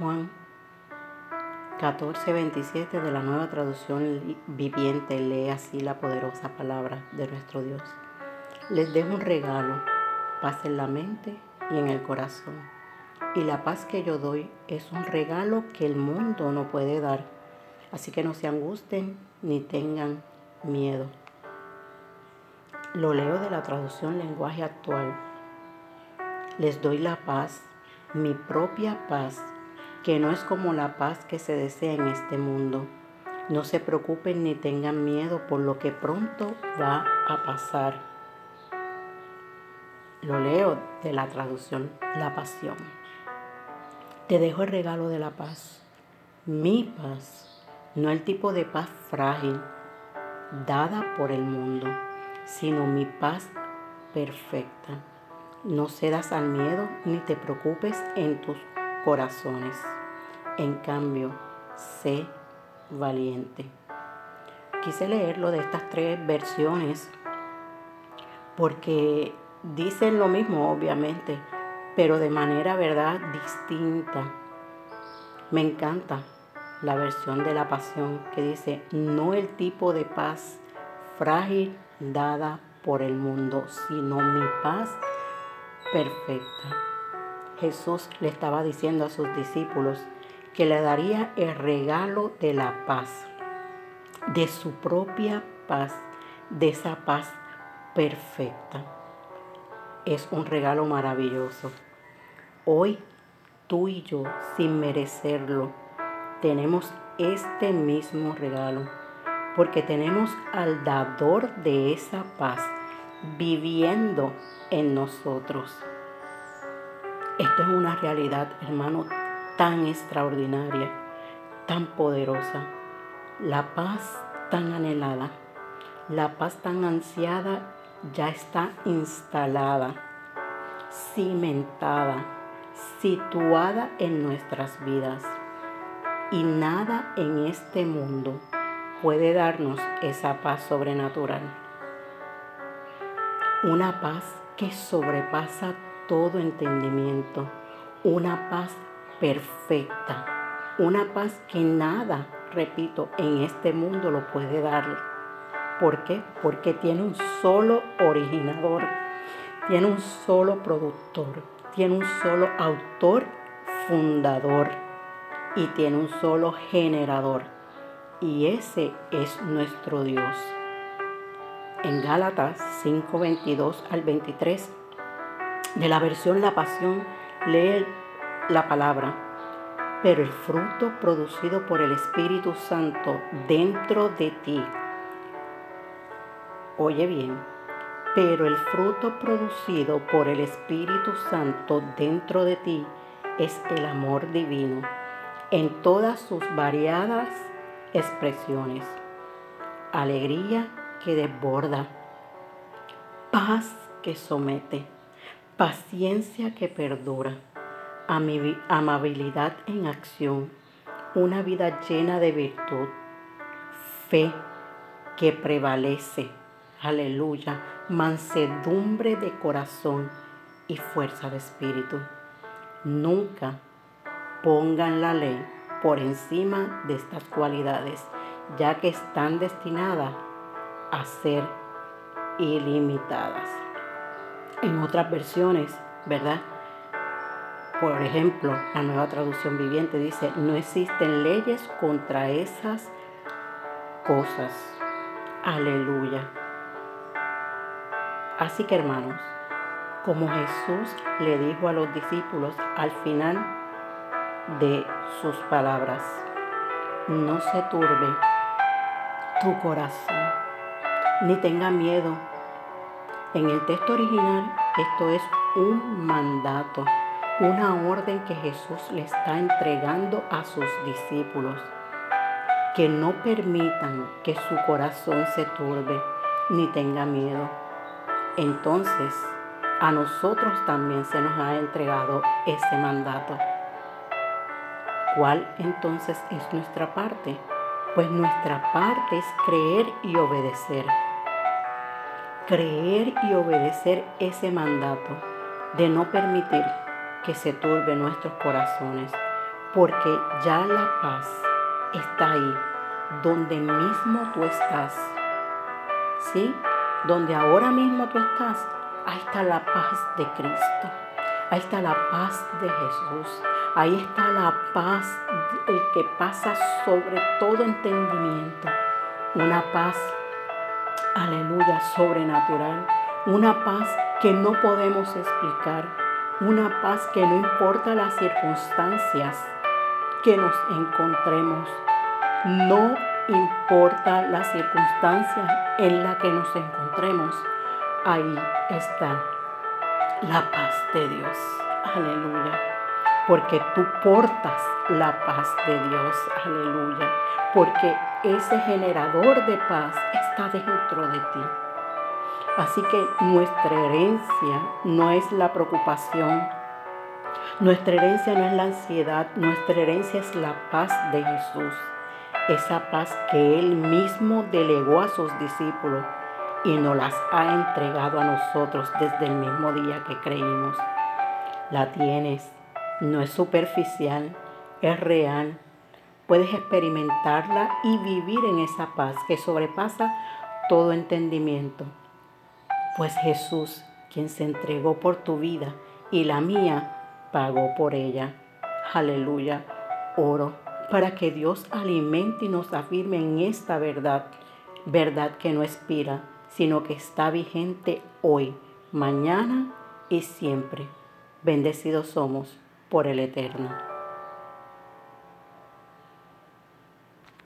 Juan 14:27 de la nueva traducción viviente lee así la poderosa palabra de nuestro Dios. Les dejo un regalo, paz en la mente y en el corazón. Y la paz que yo doy es un regalo que el mundo no puede dar. Así que no se angusten ni tengan miedo. Lo leo de la traducción lenguaje actual. Les doy la paz, mi propia paz que no es como la paz que se desea en este mundo. No se preocupen ni tengan miedo por lo que pronto va a pasar. Lo leo de la traducción La Pasión. Te dejo el regalo de la paz, mi paz, no el tipo de paz frágil dada por el mundo, sino mi paz perfecta. No cedas al miedo ni te preocupes en tus corazones. En cambio, sé valiente. Quise leerlo de estas tres versiones porque dicen lo mismo, obviamente, pero de manera, ¿verdad?, distinta. Me encanta la versión de la pasión que dice, no el tipo de paz frágil dada por el mundo, sino mi paz perfecta. Jesús le estaba diciendo a sus discípulos que le daría el regalo de la paz, de su propia paz, de esa paz perfecta. Es un regalo maravilloso. Hoy tú y yo, sin merecerlo, tenemos este mismo regalo, porque tenemos al dador de esa paz viviendo en nosotros. Esto es una realidad, hermano, tan extraordinaria, tan poderosa. La paz tan anhelada, la paz tan ansiada ya está instalada, cimentada, situada en nuestras vidas. Y nada en este mundo puede darnos esa paz sobrenatural. Una paz que sobrepasa todo entendimiento, una paz perfecta, una paz que nada, repito, en este mundo lo puede dar. ¿Por qué? Porque tiene un solo originador, tiene un solo productor, tiene un solo autor fundador y tiene un solo generador. Y ese es nuestro Dios. En Gálatas 5, 22 al 23 de la versión La Pasión, lee la palabra, pero el fruto producido por el Espíritu Santo dentro de ti. Oye bien, pero el fruto producido por el Espíritu Santo dentro de ti es el amor divino en todas sus variadas expresiones. Alegría que desborda, paz que somete paciencia que perdura, amabilidad en acción, una vida llena de virtud, fe que prevalece, aleluya, mansedumbre de corazón y fuerza de espíritu. Nunca pongan la ley por encima de estas cualidades, ya que están destinadas a ser ilimitadas en otras versiones, ¿verdad? Por ejemplo, la nueva traducción viviente dice, no existen leyes contra esas cosas. Aleluya. Así que hermanos, como Jesús le dijo a los discípulos al final de sus palabras, no se turbe tu corazón, ni tenga miedo en el texto original esto es un mandato, una orden que Jesús le está entregando a sus discípulos, que no permitan que su corazón se turbe ni tenga miedo. Entonces, a nosotros también se nos ha entregado ese mandato. ¿Cuál entonces es nuestra parte? Pues nuestra parte es creer y obedecer creer y obedecer ese mandato de no permitir que se turbe nuestros corazones, porque ya la paz está ahí, donde mismo tú estás. ¿Sí? Donde ahora mismo tú estás, ahí está la paz de Cristo. Ahí está la paz de Jesús. Ahí está la paz, el que pasa sobre todo entendimiento. Una paz, aleluya, sobrenatural. Una paz que no podemos explicar. Una paz que no importa las circunstancias que nos encontremos. No importa las circunstancias en las que nos encontremos. Ahí está la paz de Dios. Aleluya. Porque tú portas la paz de Dios. Aleluya. Porque ese generador de paz está dentro de ti. Así que nuestra herencia no es la preocupación. Nuestra herencia no es la ansiedad. Nuestra herencia es la paz de Jesús. Esa paz que Él mismo delegó a sus discípulos y nos las ha entregado a nosotros desde el mismo día que creímos. La tienes, no es superficial, es real. Puedes experimentarla y vivir en esa paz que sobrepasa todo entendimiento. Pues Jesús, quien se entregó por tu vida y la mía, pagó por ella. Aleluya. Oro para que Dios alimente y nos afirme en esta verdad, verdad que no expira sino que está vigente hoy, mañana y siempre. Bendecidos somos por el Eterno.